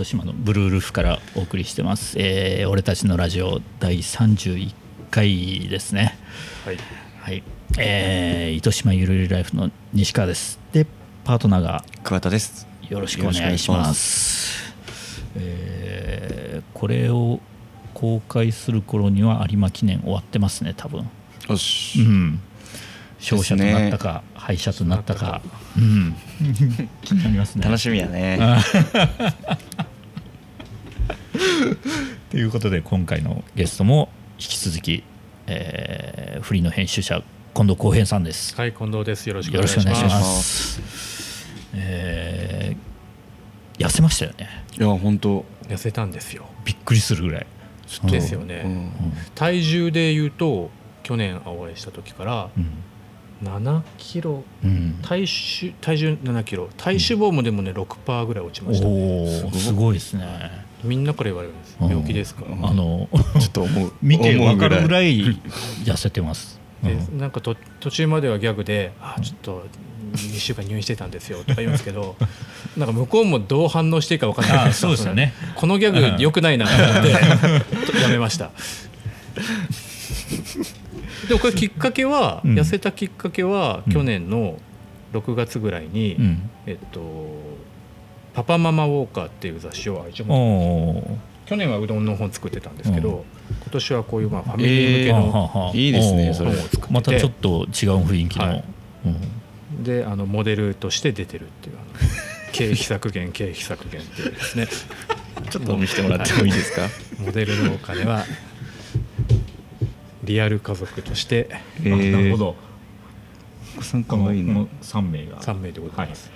糸島のブルールフからお送りしてます、えー俺たちのラジオ第31回ですね。はい、はい、えー糸島ゆるゆるライフの西川です。でパートナーが桑田です。よろしくお願いします。えーこれを公開する頃には有馬記念終わってますね多分。よし。うん。勝者となったか、敗者となったか。うん。気になりますね。楽しみやね ということで今回のゲストも引き続き、えーフリーの編集者近藤浩平さんです。はい、近藤です。よろしくお願いします。ます。えー痩せましたよね。いや本当痩せたんですよ。びっくりするぐらい。ですよねうん体重で言うと、去年お会いした時からうん7キロ、うん体重体重7キロ、体脂肪もでもね6%ぐらい落ちました。おおすごいですね。みんなから言われるんです。うん病気ですか？うんあのちょっと思う 見て思うわかるぐらいい 痩せてます。でうんなんかと途中まではギャグで「あちょっと2週間入院してたんですよ」とか言うんですけど なんか向こうもどう反応していいか分かんないあそうですよね。このギャグ良くないなと思ってやめましたでもこれきっかけは、うん痩せたきっかけはうん去年の6月ぐらいに、うん。えっと「パパママウォーカー」っていう雑誌をあ一応おお。去年はうどんの本作ってたんですけど、うん。今年はこういうまあファミリー向けのいいですねそれ本を作って。てまたちょっと違う雰囲気の。はい。うん。であのモデルとして出てるっていう 経費削減経費削減っていうですね。ちょっと見せてもらってもいいですか？モデルのお金はリアル家族として。えあなるほど。お子さんかこのわいいな3名が。3名でございます、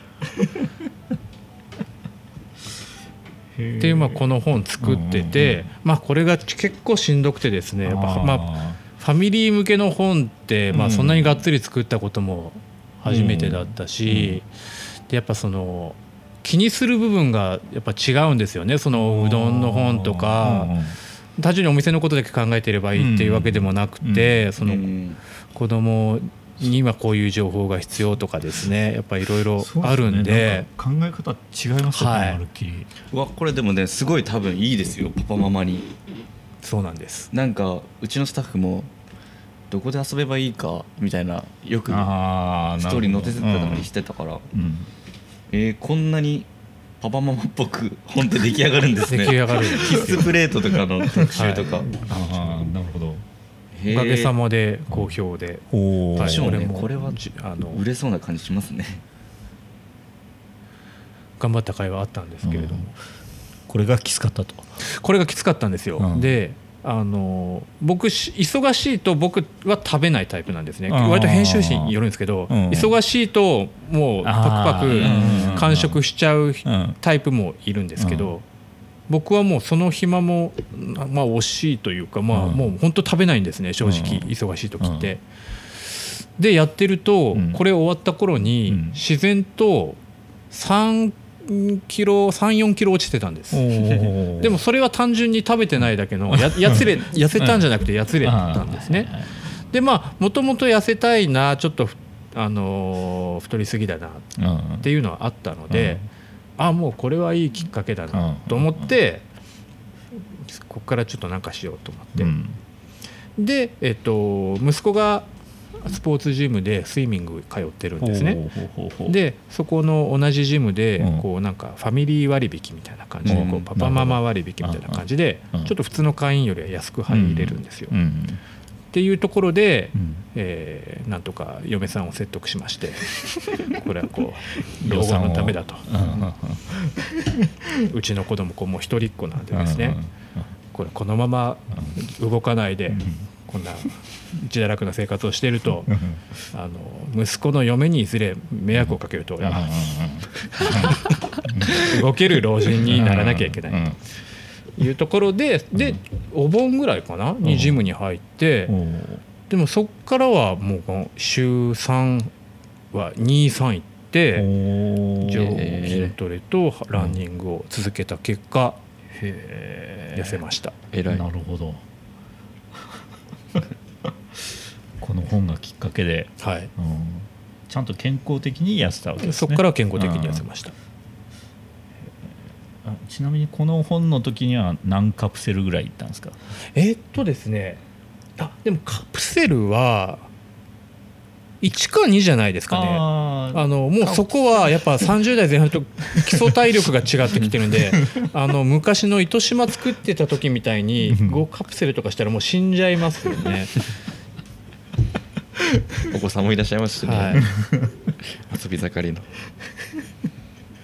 っっていうまあこの本作ってて、まあこれが結構しんどくてですねやっぱまあファミリー向けの本ってまうん。あそんなにがっつり作ったことも初めてだったし、でやっぱその気にする部分がやっぱ違うんですよねそのうどんの本とか。単純にお店のことだけ考えてればいいっていうわけでもなくて、そのうん。子供に今こういう情報が必要とかですね。やっぱいろいろあるんで。考え方違いますよね、はい。まるっきり。うわこれでもねすごい多分いいですよパパママに。そうなんです。なんかうちのスタッフもどこで遊べばいいかみたいなよくあストーリー載せてたりしてたから、うん。えーこんなにパパママっぽく本って出来上がるんですね。出来上がるキッズプレートとかの特集とか、はい。ああなるほどおかげさまで好評で、おお、はいでしょうね俺もこれはじあの売れそうな感じしますね。頑張った回はあったんですけれども、これがきつかったと。これがきつかったんですよ、うん。であの僕し忙しいと僕は食べないタイプなんですね。割と編集士によるんですけど、うん。忙しいともうパクパク完食しちゃううん。タイプもいるんですけど、う僕はもうその暇もまあ惜しいというか、まあ、うん。もう本当食べないんですね正直、うん。忙しい時って。でやってると、うん。これ終わった頃に、うん。自然と3キロ34キロ落ちてたんです。おでもそれは単純に食べてないだけのややつれ痩せたんじゃなくてやつれたんですね。でまあもともと痩せたいなちょっとふあのー太りすぎだなっうんていうのはあったので、あもうこれはいいきっかけだなと思って、ここからちょっとなんかしようと思って、うん。で、えっと、息子がスポーツジムでスイミング通ってるんですね。でそこの同じジムでうん。こうなんかファミリー割引みたいな感じでうん。こうパパママ割引みたいな感じでうんうん。ちょっと普通の会員よりは安く入れるんですよ。っうんていうところでうん。えーなんとか嫁さんを説得しまして これはこう老後のためだと。うちの子供こうもう一人っ子なんでうんですねこれこのまま動かないでこんな自堕落な生活をしているとうん。あの息子の嫁にいずれ迷惑をかけると動ける老人にならなきゃいけうん。ないというところででお盆ぐらいかなにジムに入ってでもそっからはもうこの週3は23行って上筋トレとランニングを続けた結果痩せました。偉い。なるほど。この本がきっかけで、はい。うん。ちゃんと健康的に痩せたわけですね。そこからは健康的に痩せました。あちなみにこの本の時には何カプセルぐらいいったんですか？えーっとですね。あでもカプセルは1か2じゃないですかね。あのもうそこはやっぱ30代前半と基礎体力が違ってきてるんで あの昔の糸島作ってた時みたいに5カプセルとかしたらもう死んじゃいますよね。お子さんもいらっしゃいますしね、はい、遊び盛りの。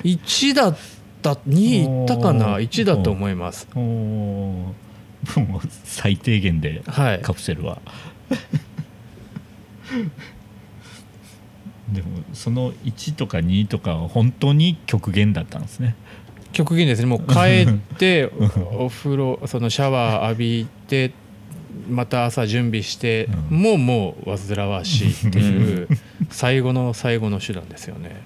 1だった2いったかな？おー。1だと思います。もう最低限ではい。カプセルは。でもその1とか2とかは本当に極限だったんですね。極限ですね。もう帰って お風呂そのシャワー浴びてまた朝準備して、うん。もうもう煩わしいっていう最後の最後の手段ですよね。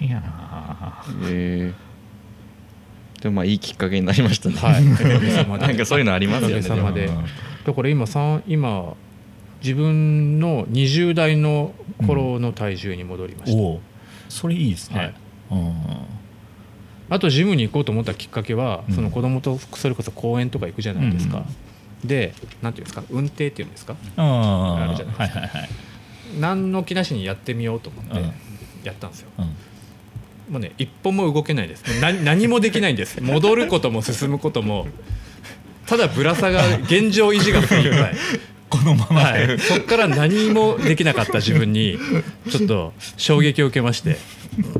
大変やなえー。でもまあいいきっかけになりましたね、はい、なんかそういうのありますよね。おかげさまで。だから今今自分の20代の頃の体重に戻りました、おおそれいいですね、はい。うん。あとジムに行こうと思ったきっかけは、うん。その子供とそれこそ公園とか行くじゃないですか、でなんていうんですか運転っていうんですか？ああるじゃないですか。はいはいはい。何の気なしにやってみようと思ってうん。やったんですよ、うんもうね一歩も動けないです。な何もできないんです。戻ることも進むことも。ただぶら下がる現状維持が精一杯このまま。はい、そこから何もできなかった自分にちょっと衝撃を受けまして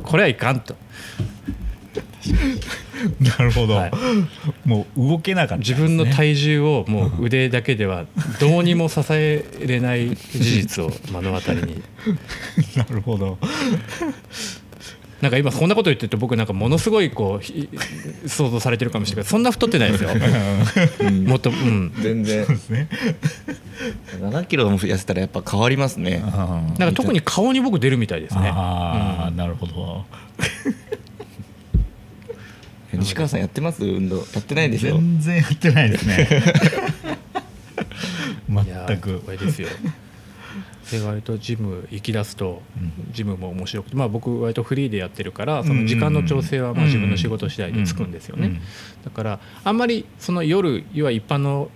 これはいかんと。なるほど、はい。もう動けなかったね、自分の体重をもう腕だけではどうにも支えれない事実を目の当たりに。なるほどなんか今こんなこと言ってると僕なんかものすごいこうひ想像されてるかもしれない。けどそんな太ってないですよ。うん。もっとうん。全然。ですね。7キロも痩せたらやっぱ変わりますね。なんか特に顔に僕出るみたいですね。ああ、なるほど。西川さんやってます？運動。やってないでしょ？全然やってないですね。いや全くこれですよで割とジム行き出すとうん。ジムも面白くてまあ僕割とフリーでやってるからその時間の調整はまあ自分の仕事次第でつくんですよね、うんだからあんまりその夜要は一般の若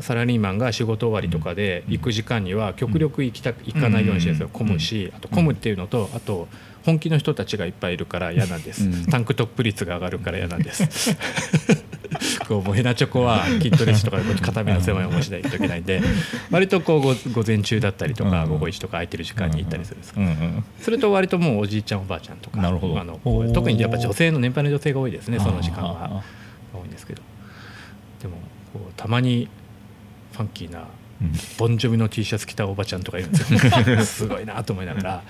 サラリーマンが仕事終わりとかで行く時間には極力行きたく行かないようにしてるんですよ。うん。混むしあと混むっていうのとあと本気の人たちがいっぱいいるから嫌なんです。うん。タンクトップ率が上がるから嫌なんです。こうもうヘナチョコは筋トレ時とかでこう固めの狭い思いしないといけないんで割とこう午午前中だったりとかうん。午後1とか空いてる時間に行ったりする。んですそれと割ともうおじいちゃんおばあちゃんとかあの特にやっぱ女性の年配の女性が多いですねその時間あは多いんですけど。でもこうたまにファンキーなボンジョビの T シャツ着たおばちゃんとかいるんですよ。すごいなと思いながら。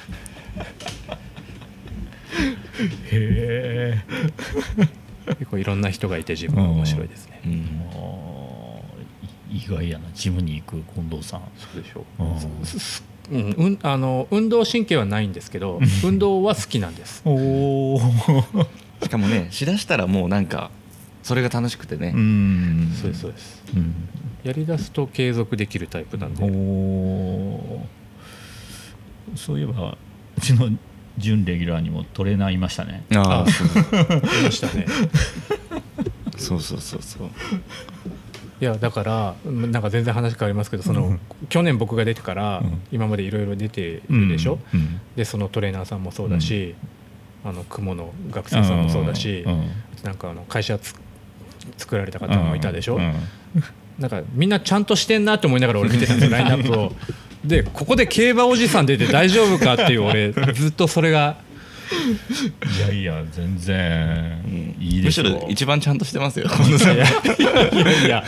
へえ結構いろんな人がいて自分面白いですね。うん。もうい意外やなジムに行く近藤さん。そうでしょう。ん。うん、うん、あの運動神経はないんですけど運動は好きなんです。おおしかもねしだしたらもうなんかそれが楽しくてね、うん。そうですそうです。うん。やりだすと継続できるタイプなんおで。おそういえばうちの準レギュラーにもトレーナーいましたね。あああそう。いましたね。そうそうそうそう。いやだからうんなんか全然話変わりますけどその去年僕が出てからうん。今までいろいろ出てるでしょ、うん。でそのトレーナーさんもそうだし、あの雲の学生さんもそうだし、うん。なんかあの会社つ作られた方もいたでしょ、うんなんかみんなちゃんとしてんなって思いながら俺見てたんですよ ラインナップを。でここで競馬おじさん出て大丈夫かっていう俺 ずっとそれが。いやいや全然。うんいいですよむしろ一番ちゃんとしてますよ。いやいや。いや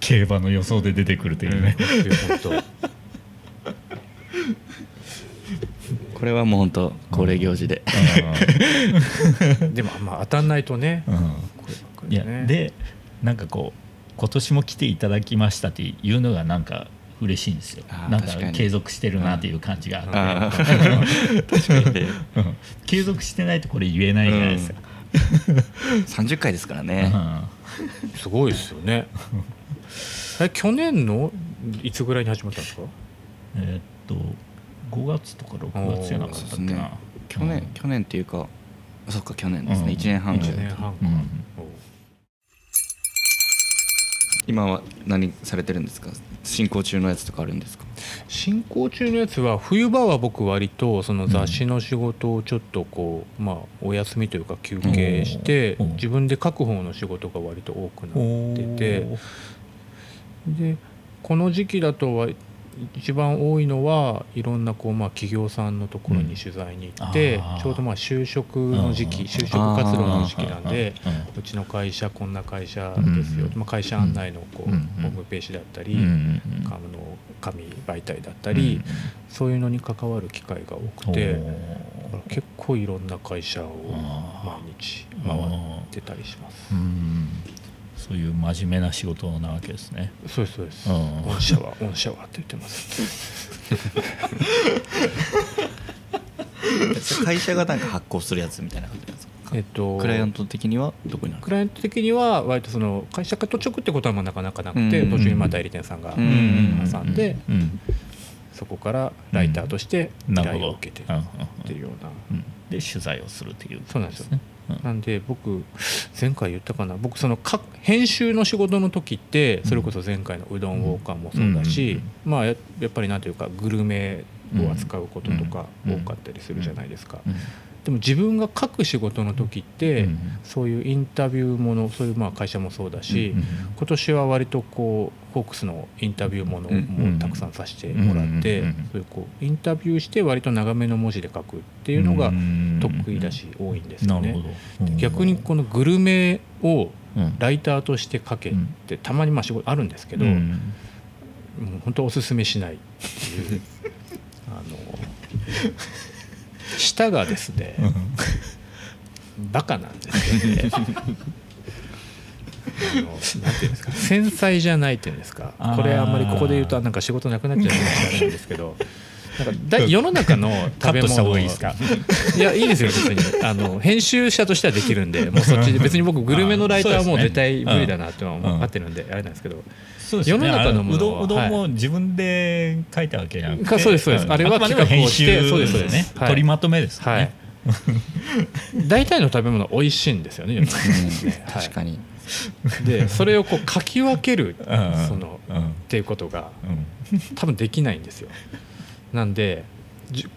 競馬の予想で出てくるというね、本当れはもう本当恒例行事で、でもまあ当たんないとね。いやでなんかこう今年も来ていただきましたっていうのがなんか嬉しいんですよ。なんか継続してるなっていう感じがあって、継続してないとこれ言えないじゃないですか、30回ですからね、すごいですよね。え去年のいつぐらいに始まったんですか？えーっと5月とか6月じゃなかったっけな、ね。去年、うん。去年っていうかあそっか去年ですね、うん。1年半ぐらい1年半か、うん。今は何されてるんですか？進行中のやつとかあるんですか？進行中のやつは冬場は僕割とその雑誌の仕事をちょっとこう、まあお休みというか休憩してうん。自分で書く方の仕事が割と多くなってて。でこの時期だとは一番多いのはいろんなこうまあ企業さんのところに取材に行って、うん。ちょうどまあ就職の時期、うん。就職活動の時期なんで、うん。うちの会社こんな会社ですよ、うん。まあ、会社案内のこう、うん。ホームページだったり、うん。うん。あの紙媒体だったり、そういうのに関わる機会が多くて、結構いろんな会社をあ毎日回ってたりします。うんそういう真面目な仕事なわけですね。そうですそうです。うん。御社は御社はって言ってます。会社がなんか発行するやつみたいな感じなんですか？えっとクライアント的にはどこにクライアント的には割とその会社が途中ってことはまあなかなかなくて、うん。途中にまあ代理店さんがうん。挟んで、うん。そこからライターとして依頼を受けてるっていうような。うん。で取材をするっていうそうなんですよ。ねうんなんで僕前回言ったかな。僕そのか編集の仕事の時ってそれこそ前回のうどんウォーカーもそうだし、まあややっぱりなんていうかグルメを扱うこととかうん。多かったりするじゃないですか。うん。でも自分が書く仕事の時って、うん。そういうインタビューものそういうまあ会社もそうだし、うん。今年は割とこうホークスのインタビューものもたくさんさせてもらって、うん。そういうこうインタビューして割と長めの文字で書くっていうのが得意だし多いんですよね。逆にこのグルメをうん。ライターとして書けってたまにまあ仕事あるんですけど、もううん本当おすすめしないっていう 舌がですねバカなんですよね。あのなんていうんですか繊細じゃないっていうんですか。これあんまりここで言うとなんか仕事なくなっちゃうかもしれないんですけど。なんかだ世の中の食べ物がいいですか？いやいいですよ別に。あの編集者としてはできるんでもうそっちで別に僕グルメのライターはもう絶対無理だなっていうのはうん。分かってるんであれなんですけどそうですよね。世の中のものあうどんうどんはも自分で書いたわけじゃなくてかそうですそうです。ん。あれは企画をして編集そうですそうですね。はい。取りまとめですよはい。ね 大体の食べ物は美味しいんですよね世の中にね。はい。確かに、でそれをこう書き分けるうん。そのうんっていうことがうん。多分できないんですよ。なんでじ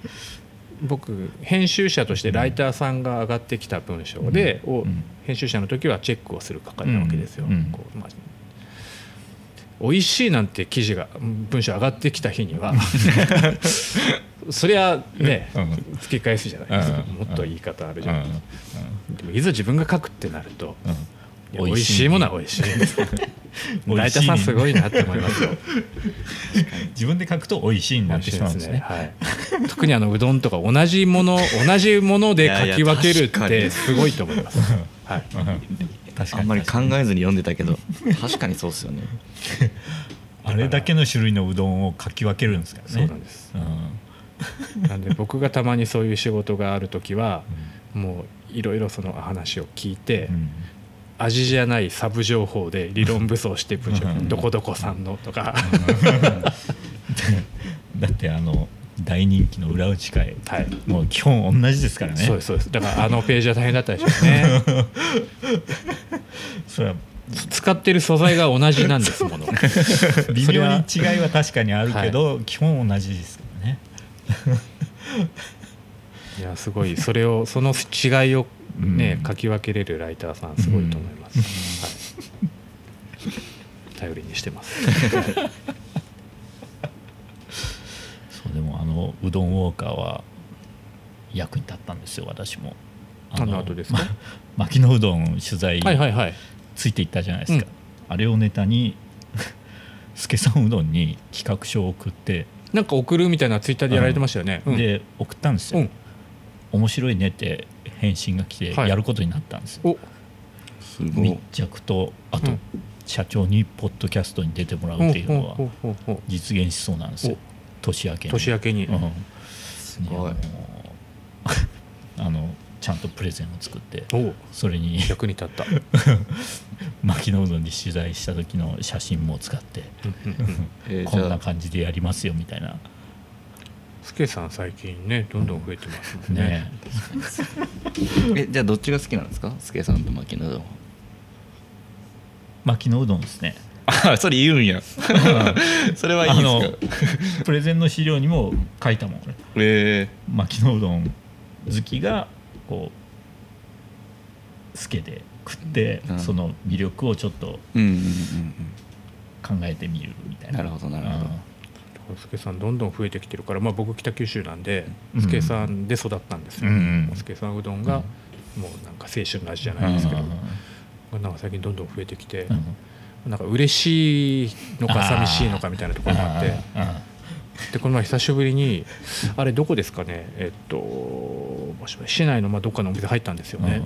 僕編集者としてライターさんが上がってきた文章で、をうん。編集者の時はチェックをする係なわけですよ。うん。こうまあ美味しいなんて記事が文章上がってきた日には そりゃね、うん。突き返すじゃない？ですか、うん。もっと言い方あるじうん。ゃないですか、でもいざ自分が書くってなると、美味しいものは美味しい。です美味しいライターさんすごいなって思いますよ。自分で書くと美味しいになってしまうんですね。はい、特にあのうどんとか同じもの同じもので書き分けるってすごいと思います。はい、あんまり考えずに読んでたけど 確かにそうですよね。あれだけの種類のうどんを書き分けるんですからね。そうなんです。なんで僕がたまにそういう仕事がある時はもういろいろその話を聞いて、うん。うん味じゃないサブ情報で理論武装して文章うん。どこどこさんのとか、だってあの大人気の裏打ち会。はい、もう基本同じですからね。そうですそうです。だからあのページは大変だったでしょうね。それは使ってる素材が同じなんですもの 微妙に違いは確かにあるけど、基本同じですからね。いやすごい。それをその違いをね、うん。書き分けれるライターさんすごいと思います、はい、頼りにしてますそうでもあのうどんウォーカーは役に立ったんですよ私も。あの後ですか？ま牧野うどん取材はいはいはい。ついていったじゃないですか、あれをネタに 助さんうどんに企画書を送って、なんか送るみたいなツイッターでやられてましたよね、うん。で送ったんですよ、うん。面白いねって返信が来てはい。やることになったんですよ、お。すご密い着とあと、うん。社長にポッドキャストに出てもらうっていうのは実現しそうなんですよ年明けに。年明けに、うん。すごい。あのちゃんとプレゼンを作っておそれに 役に立った、牧野うどんに取材した時の写真も使ってえーこんな感じでやりますよみたいな。スケさん最近ねどんどん増えてますもんね。ね。えじゃあどっちが好きなんですか？スケさんとマキのうどん巻きのうどんですねあそれ言うんや。それはいいですか？プレゼンの資料にも書いたもん。俺え。巻きのうどん好きがこうスケで食って、うん。その魅力をちょっとー、うんうんうん。考えてみるみたいな。なるほどなるほど。スケさんどんどん増えてきてるから、まあ、僕北九州なんでうん。スケさんで育ったんですよ、うんうん。スケさんうどんがもうなんか青春の味じゃないですけど、なんか最近どんどん増えてきて、うんうんなんか嬉しいのか寂しいのかみたいなところがあって。あでこの前久しぶりにあれどこですかね？えっと市内のまあどっかのお店入ったんですよね、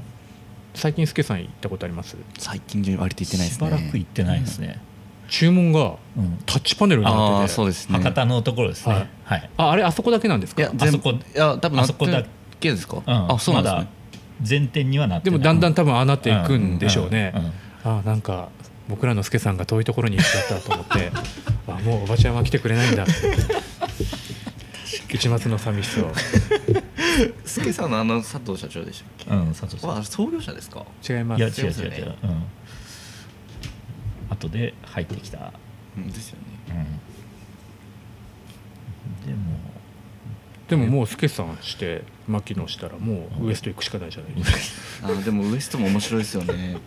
最近スケさん行ったことあります？最近中割と言ってないですね。しばらく行ってないですね、注文がうん。タッチパネルになってて。そうですね。博多のところですね。はい。はい、ああれあそこだけなんですか？いや全部あそこいや多分あそこだけ。ですか、うん。あそうなんですね。まだ全店にはなってない。でもだんだん多分ああなっていくんでしょうね、あなんか僕らの助さんが遠いところに行っちゃったと思って あもうおばちゃんは来てくれないんだ。一末の寂しさを。スケさんのあの佐藤社長でしたっうん佐藤けさんわ創業者ですか？違います。いや違う違いますよね。違う違う、うん。後で入ってきた、うんですよね。うん、でも。でももう助さんして牧野したらもうウエスト行くしかないじゃないですか、あーでもウエストも面白いですよね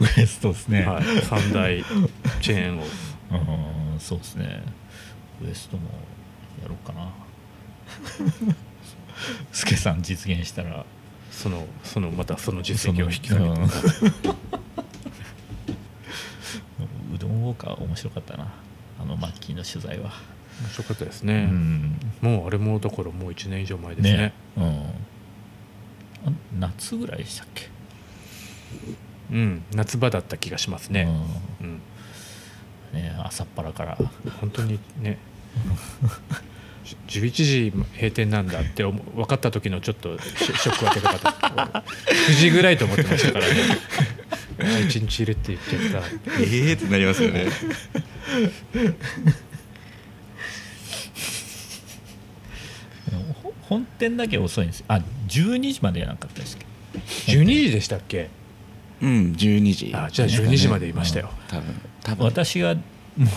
ウエストですね、はい、三大チェーンを。うんそうですね。ウエストもやろうかな。スケさん実現したら。そのそのまたその実績を引き下げて、うどんウォーカー面白かったな。あのマッキーの取材は、面白かったですうね、ん。もうあれもだからもう1年以上前ですね。ね。うん。あ夏ぐらいでしたっけ？うん夏場だった気がしますね、うん。うん。ね朝っぱらから。本当にね。じ11時閉店なんだって分かった時のちょっとショックはでかかった9時ぐらいと思ってましたからね。あ1日いるって言っちゃっええってなりますよね。ほ本店だけ遅いんですよ。あ12時までやなかったですけ？どた12時でしたっけ？うん12時。あじゃあ12時までいましたよ、多分多分。私が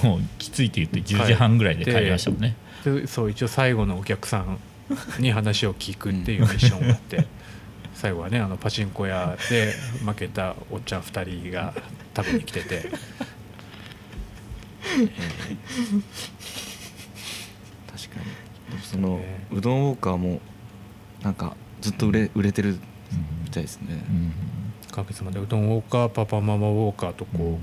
もうきついって言って10時半ぐらいで帰りましたもんね、でそう一応最後のお客さんに話を聞くっていうミッションをやって 最後はねあのパチンコ屋で負けたおっちゃん2人が食べに来てて。確かに。その、ねうどんウォーカーもなんかずっと売れ売れてるみたいですね、うん神様でうどんウォーカーパパママウォーカーとこう、うん。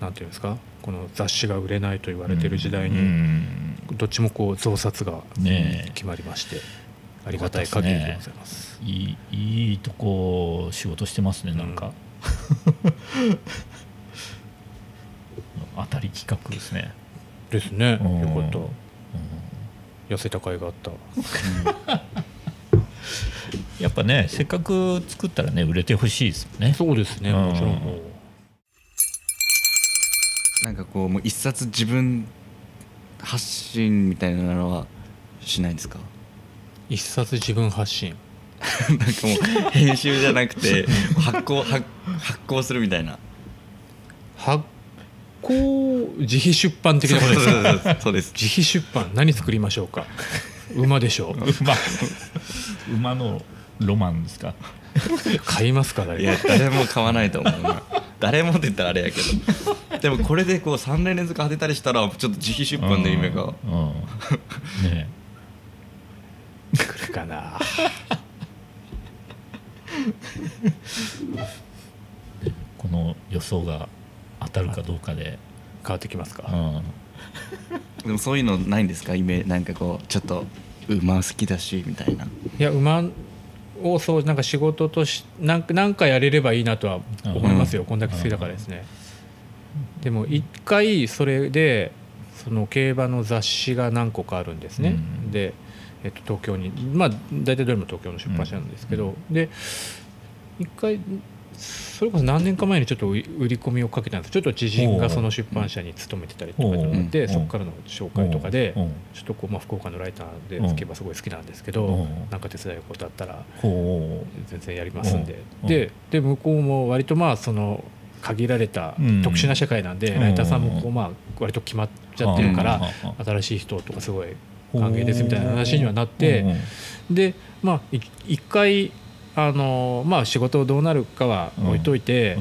なんていうんですか？この雑誌が売れないと言われてる時代うに、ん。どっちもこう増刷が決まりまして、ありがたい限りでございます。いいいいとこ仕事してますねなんか、当たり企画ですね、ですね。ようん。かった。痩せた甲斐があった。やっぱねせっかく作ったらね売れてほしいですもんねそうですね。うんもちろんもう。なんかこうもう一冊自分発信みたいなのはしないんですか？一冊自分発信。なんかもう編集じゃなくて 発行発発行するみたいな発行自費出版的なことですか？そうですそうです自費出版何作りましょうか？馬でしょう。馬。馬のロマンですか？買いますから。いや誰も買わないと思う。な誰もって言ったらあれやけど。でもこれでこう3年連続当てたりしたらちょっと自費出版の夢が。うんうん。ね来るかな。この予想が当たるかどうかで、変わってきますか。うん でもそういうのないんですか？イメなんかこうちょっと馬好きだしみたいな。いや馬をそうなんか仕事としなんかなんかやれればいいなとは思いますよ、うん。こんだけ好きだからですね、でも一回それでその競馬の雑誌が何個かあるんですね、うん。で、えっと、東京にまあ大体どれも東京の出版社なんですけど、で一回それこそ何年か前にちょっと売り込みをかけたんです。ちょっと知人がその出版社に勤めてたりとかうんでうんそこからの紹介とかでうんちょっとこうまあ福岡のライターで競馬すごい好きなんですけどうん。なんか手伝うことあったらほ全然やりますんで。うん。でで向こうも割とまあその限られたうん。特殊な社会なんでうん。ライターさんもこうまあ割と決まっちゃってるからうん。新しい人とかすごい歓迎ですみたいな話にはなってでまあい一回あのまあ仕事どうなるかは置いといて、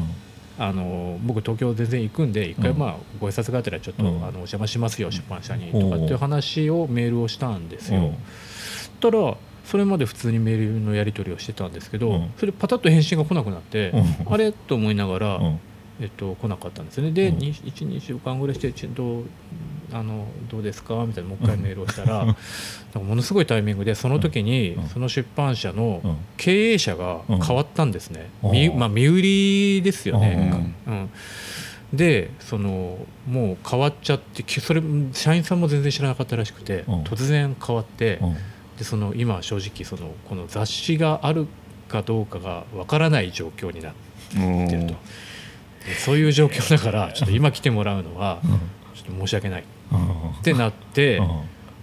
あの僕東京全然行くんで一回うん。まあご挨拶がてらちょっと、うん。あのお邪魔しますよ出版社にうん。とかっていう話をメールをしたんですよ。うん。たらそれまで普通にメールのやり取りをしてたんですけど、うん。それパタッと返信が来なくなって、うん。あれ？と思いながら、うんえっと、来なかったんですよね。で、うん。12週間ぐらいしてちょっとあのどうですか？みたいなもう一回メールをしたら、ものすごいタイミングでその時にうん。その出版社のうん。経営者が変わったんですね、うん。みまあ、身売りですよね、ううん。でそのもう変わっちゃってきそれ社員さんも全然知らなかったらしくて、うん。突然変わって、うん。でその今正直そのこの雑誌があるかどうかがわからない状況になってると、でそういう状況だからちょっと今来てもらうのはちょっと申し訳ない。ってなって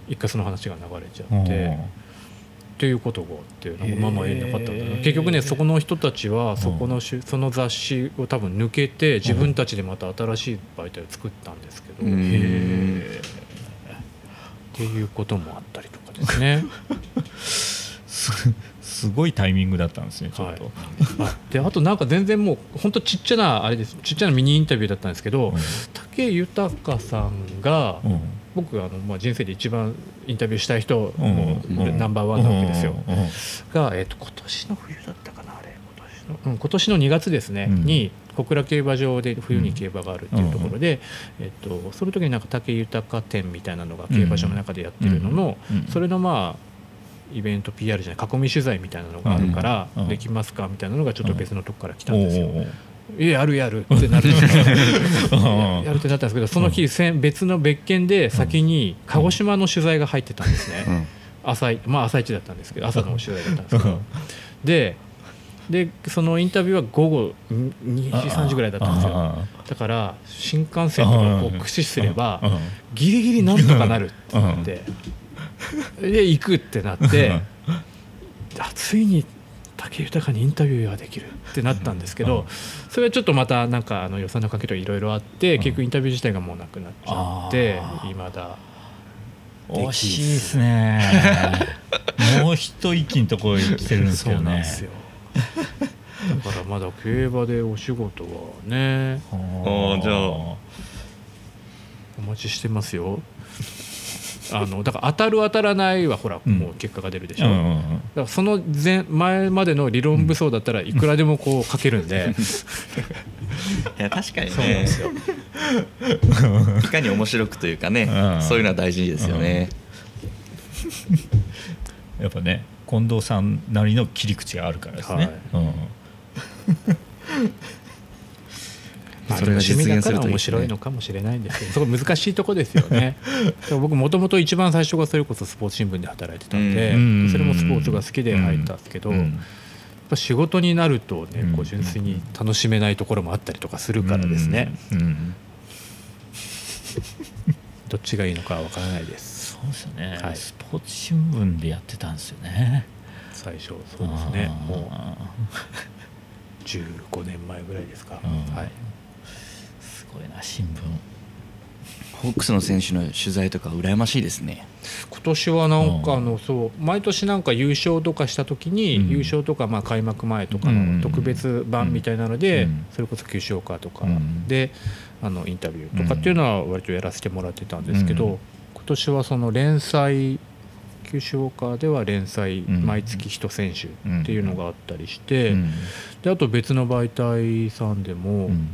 一回その話が流れちゃって。っていうことがあってなんかまあまあ縁なかったんだな、へー結局ねそこの人たちはそこのし、その雑誌を多分抜けて自分たちでまた新しい媒体を作ったんですけど、うん。へー。っていうこともあったりとかですね。すすごいタイミングだったんですねちょっと、あであとなんか全然もう本当ちっちゃなあれです。ちっちゃなミニインタビューだったんですけど、武豊さんが、うん。僕あの、まあ、人生で一番インタビューしたい人、うん。ナンバーワンなわけですよ。うん。うん。が、えっと今年の冬だったかなあれ？今年の,、うん、今年の2月ですね、うん。に小倉競馬場で冬に競馬があるっていうところで、えっと、その時になんか武豊展みたいなのが競馬場の中でやってるのの、うん。うん。それのまあイベント PR じゃない囲み取材みたいなのがあるから、できますかみたいなのがちょっと別のとこから来たんですよ。やるやるってなる。う んやるってなったんですけどその日別の別件で先に鹿児島の取材が入ってたんですね。うん。朝いまあ朝一だったんですけど朝の取材だったんですけど。ででそのインタビューは午後2時3時ぐらいだったんですよ。あだから新幹線とかを駆使すればうんギリギリなんとかなるってなってで行くってなってあついに武豊にインタビューができるってなったんですけどそれはちょっとまたなんかあの予算のかけとかいろいろあって結局インタビュー自体がもうなくなっちゃっていまだ。惜しいですね。もう一息のところに来てるんですけどね。だからまだ競馬でお仕事はねあー。じゃあお待ちしてますよあのだから当たる当たらないはほら、うんもう結果が出るでしょ、うんうんうん。だからその前前までの理論武装だったらいくらでもこう書けるんで、いや確かにそうなんでねすよ。いかに面白くというかね、うん。そういうのは大事ですよね、やっぱね近藤さんなりの切り口があるからですね、うんまあ、それが趣味だ実現するといいから面白いのかもしれないんですけどそこ難しいとこですよね。でも僕もともと一番最初がそれこそスポーツ新聞で働いてたんで、うん。それもスポーツが好きで入ったんですけど、やっうんぱ仕事になるとね、うん。こう純粋に楽しめないところもあったりとかするからですね、どっちがいいのかは分からないです。そうですよね、はい。スポーツ新聞でやってたんですよね。最初そうですね。もう。15年前ぐらいですか、うん。はいすごいな新聞。ホークスの選手の取材とか羨ましいですね。今年はなんかうん。あのそう毎年なんか優勝とかした時に、うん。優勝とかまあ開幕前とかうん。の特別版みたいなので、うん。それこそ九州岡とかうん。で、あのインタビューとかっていうのは割とやらせてもらってたんですけど、うん。今年はその連載九州岡では連載ん。毎月1選手っていうのがあったりして、うん。であと別の媒体さんでも、うん。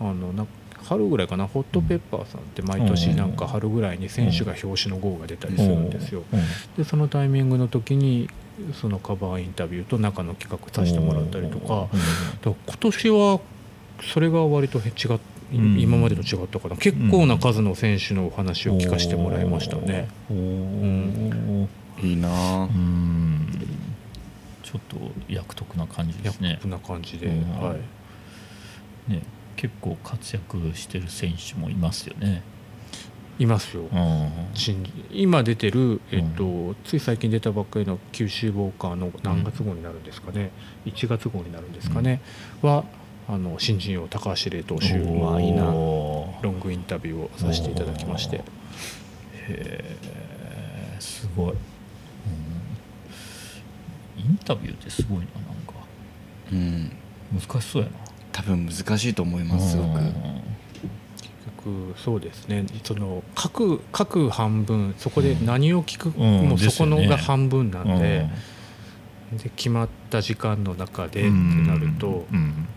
あのなんか春ぐらいかなホットペッパーさんって毎年なんか春ぐらいに選手が表紙の号が出たりするんですよ。うん。でそのタイミングの時にそのカバーインタビューと中の企画させてもらったりとか。今年はそれが割と違っうん。今までと違ったかな。結構な数の選手のお話を聞かせてもらいましたね。おー。ん。いいなあうん。ちちょっと役得な感じですね。こんな感じで、うん。はい。ね結構活躍してる選手もいますよね。いますよ。うん。新今出てる、えっとつい最近出たばっかりの九州ウォーカーの何月号になるんですかね、1月号になるんですかね、はあの新人王高橋礼投手おーまあいいなロングインタビューをさせていただきまして。へえすごい、うん。インタビューってすごいななんか。うん。難しそうやな多分難しいと思いますすごく。そうですね。その各各半分そこで何を聞く、うんもうそこのが半分なんで,、で決まった時間の中でってなると、うん。うん。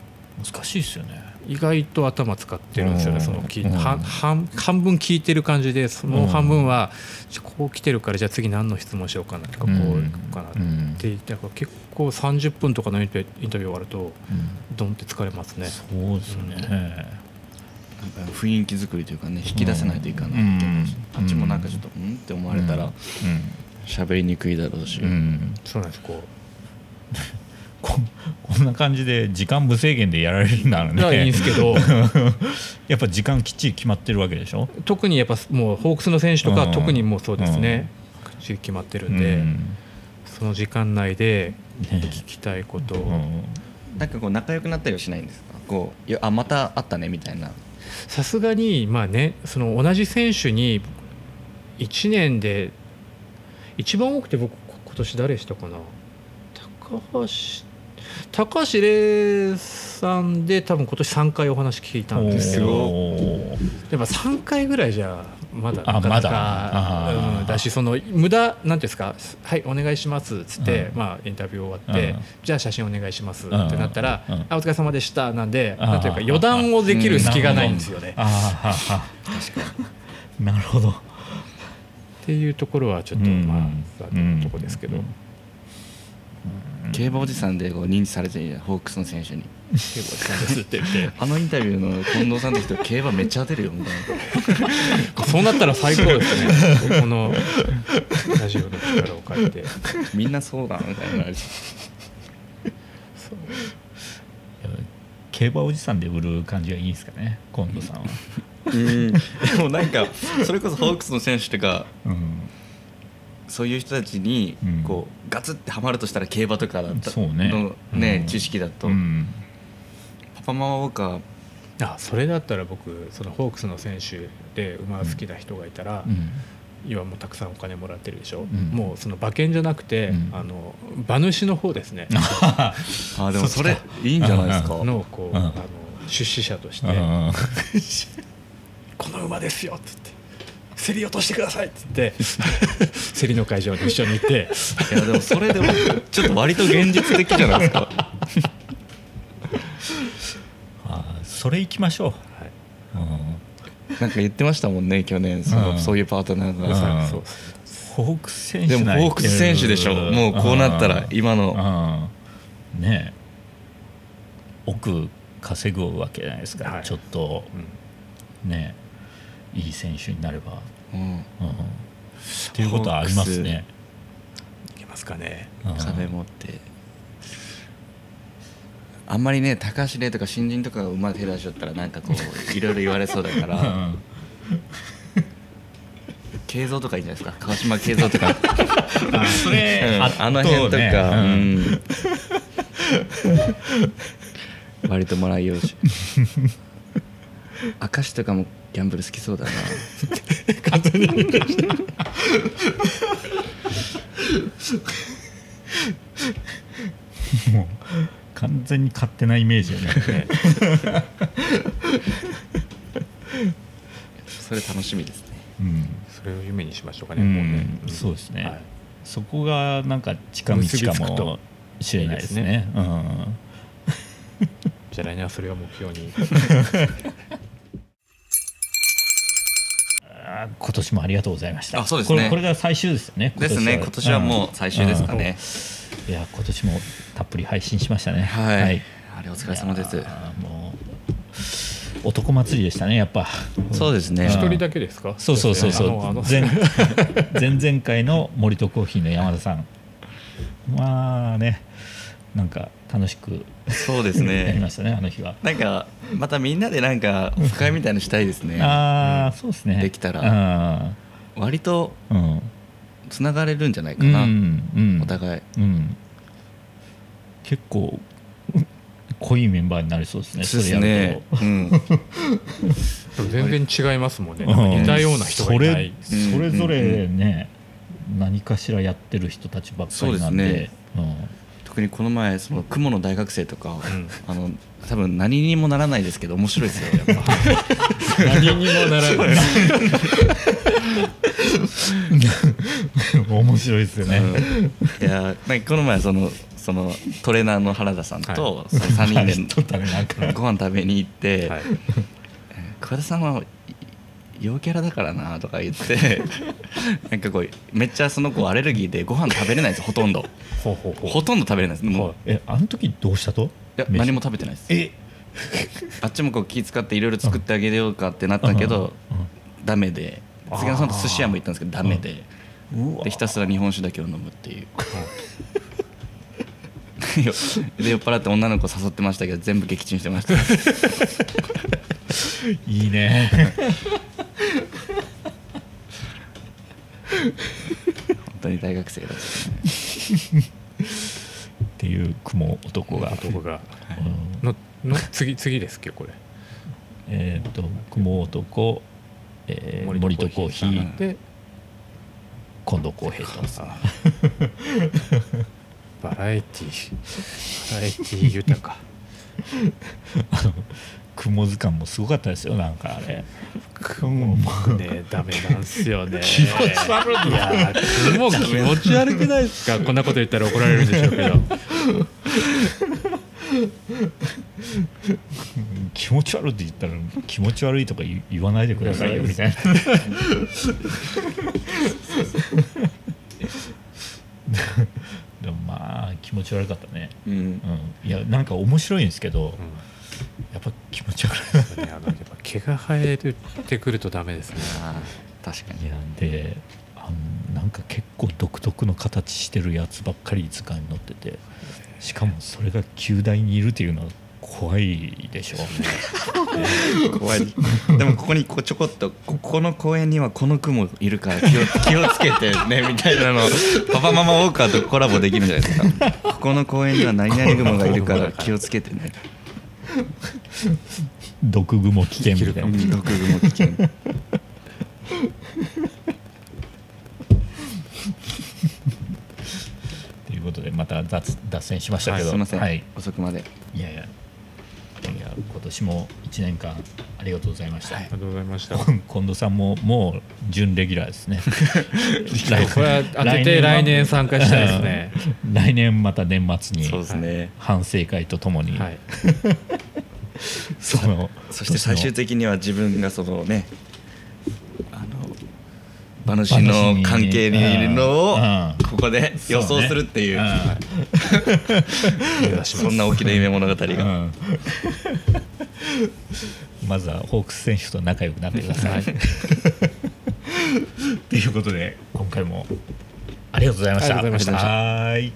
難しいですよね意外と頭使ってるんですよね、うん。そのきうん。は半半分聞いてる感じでその半分は、じゃあこう来てるからじゃあ次何の質問しようかなとかこううんいこうかなっうん。てだから結構30分とかのインタビュー終わるとうん。ドンって疲れますね。そうですよね、雰囲気作りというかね引き出せないといかないあっちもなんかちょっとうんって思われたら喋りにくいだろうし。うん。うんそうなんですここ こんな感じで時間無制限でやられるならういやいいんねですけど。やっぱ時間きっちり決まってるわけでしょ？特にやっぱもうホークスの選手とかうん特にもうそうですね。きっちり決まってるんで、うん。その時間内でね聞きたいこと。を、うん。なんかこう仲良くなったりはしないんですか？こういやあまた会ったねみたいな。さすがにまあねその同じ選手に1年で一番多くて僕今年誰したかな？高橋高橋礼さんで多分今年3回お話聞いたんですけどおー。やっぱ3回ぐらいじゃまだあなかなまだかうんだしその無駄なんていうんですか「はいお願いします」っつって、うん。まあ、インタビュー終わって、うん。じゃあ写真お願いしますってうんなったら「うん。あお疲れ様でした」なんでなんていうか予断をできる隙がないんですよね。なるほど。っていうところはちょっとうん。まあ残念なとこですけど、うん競馬おじさんでこう認知されてるホークスの選手に。結構さんですって言って。あのインタビューの近藤さんって人競馬めっちゃ当てるよみたいな。そうなったら最高ですね。このラジオの力を借りて。みんなそうだみたいな競馬おじさんで売る感じがいいんですかね今度さんは、うん。でもなんかそれこそホークスの選手とかうん、そういう人たちにうん。こうガツってハマるとしたら競馬とかだったそうね。のねうん。知識だと、うん。パパママウォーカー。あそれだったら僕そのホークスの選手で馬好きな人がいたら、うん。今もうたくさんお金もらってるでしょ、ん。もうその馬券じゃなくて、うん。あの馬主の方ですね。あでもそれいいんじゃないですか。のこう、うん。あの出資者として、うん。この馬ですよっつって競り落としてくださいっつって。競りの会場に一緒に行って。いやでもそれでもちょっと割と現実的じゃないですか。あそれ行きましょう、うん。なんか言ってましたもんね去年。その、うん。そういうパートナーがうん。さ、そう。ホークス選手でもホークス選手でしょ。もうこうなったら今の。うん。ねえ。億稼ぐわけじゃないですか、はい。ちょっと。うん。ねいい選手になれば、うん。うん、っていうことはありますね、いけますかね。うん。壁持って。あんまりね高橋礼とか新人とかが馬手出しちゃったらなんかこう いろいろ言われそうだかうらん。慶三とかいいんじゃないですか？川島慶三とか。あそれ、うんあの辺とか、ねううんん。割ともらいようし。明石とかもギャンブル好きそうだな。もう完全に勝手なイメージよね。ねそれ楽しみですね。うん。それを夢にしましょうかね、うんもうねそうですね。はい。そこがなんか近道かもしれないですね。うん。じゃあ来年はそれを目標に あ今年もありがとうございました。あそうですね。これこれが最終ですよねですね。今年は。もう最終ですかね、うん。いや今年もたっぷり配信しましたね。はい、あれお疲れ様です。もう男祭りでしたねやっぱ。そうですね。うん。一人だけですか？そうそうそうそう。前前々回の森とコーヒーの山田さん。まあねなんか楽しくそうです やりまねしたねあの日は。なんかまたみんなでなんかオフ会みたいのしたいですね。ああ、そうですね。できたら。ら割とうん。つながれるんじゃないかうな、んうん。お互い。うん。結構濃いメンバーになりそうですねそうですれやねると。うん。全然違いますもんね。似たような人がいない。それそれぞれね、何かしらやってる人たちばっかりなんで。そうです特にこの前その雲の大学生とか、ん。あの多分何にもならないですけど面白いですよやっぱ。何にもならない。うん面白いですよね、うん。いやなんかこの前そのそのトレーナーの原田さんと、その3人で ご飯食べに行って、はい。桑田さんはい陽キャラだからなとか言って なんかこうめっちゃその子アレルギーでご飯食べれないんですよほとんど。ほとんど食べれないです。もう、はい。えあの時どうしたと？いや飯。何も食べてないです。え？あっちもこう気遣っていろいろ作ってあげようかってなったけど、ダメで。杉山さんと寿司屋も行ったんですけどダメで,、でひたすら日本酒だけを飲むっていう。で酔っ払って女の子誘ってましたけど全部撃沈してました。いいね本当に大学生だったね。っていう雲男が、男が。うんのの次次ですっけこれ。えっ、と雲男、えー、森とコーヒーで近藤浩平とあバラエティーバラエティー豊か 雲図鑑もすごかったですよなんかあれ。雲もねダメなんすよね。気持ち悪い。いや雲気持ち悪くないですか？こんなこと言ったら怒られるんでしょうけど。気持ち悪いって言ったら気持ち悪いとか言言わないでくださいよみたいな。でもまあ気持ち悪かったね、うん。うん、いやなんか面白いんですけど、やっぱ気持ち悪い。ね。あのやっぱ毛が生えてくるとダメですね。確かに。いやであのなんか結構独特の形してるやつばっかり図鑑に載っててしかもそれが旧大にいるっていうのは怖いでしょ。怖い。でもここにこうちょこっとここの公園にはこの雲いるから気を 気をつけてねみたいなのパパママウォーカーとコラボできるんじゃないですか。ここの公園には何々雲がいるから気をつけてね 毒蜘蛛危険みたいな。毒雲危険。ということでまた脱脱線しましたけど、すいません、はい、遅くまで。いやいや。いや今年も1年間ありがとうございました、ありがとうございました。近藤さんももう準レギュラーですね。これは当てて来年参加したいですね。うん。来年また年末にそうですね、反省会とともに、はい。そのそして最終的的には自分がそのね馬主の関係にいるのをここで予想するっていう目指しますそんな大きな夢物語うがんまずはホークス選手と仲良くなってください。ということで今回もありがとうございました。ありがとうございましたはい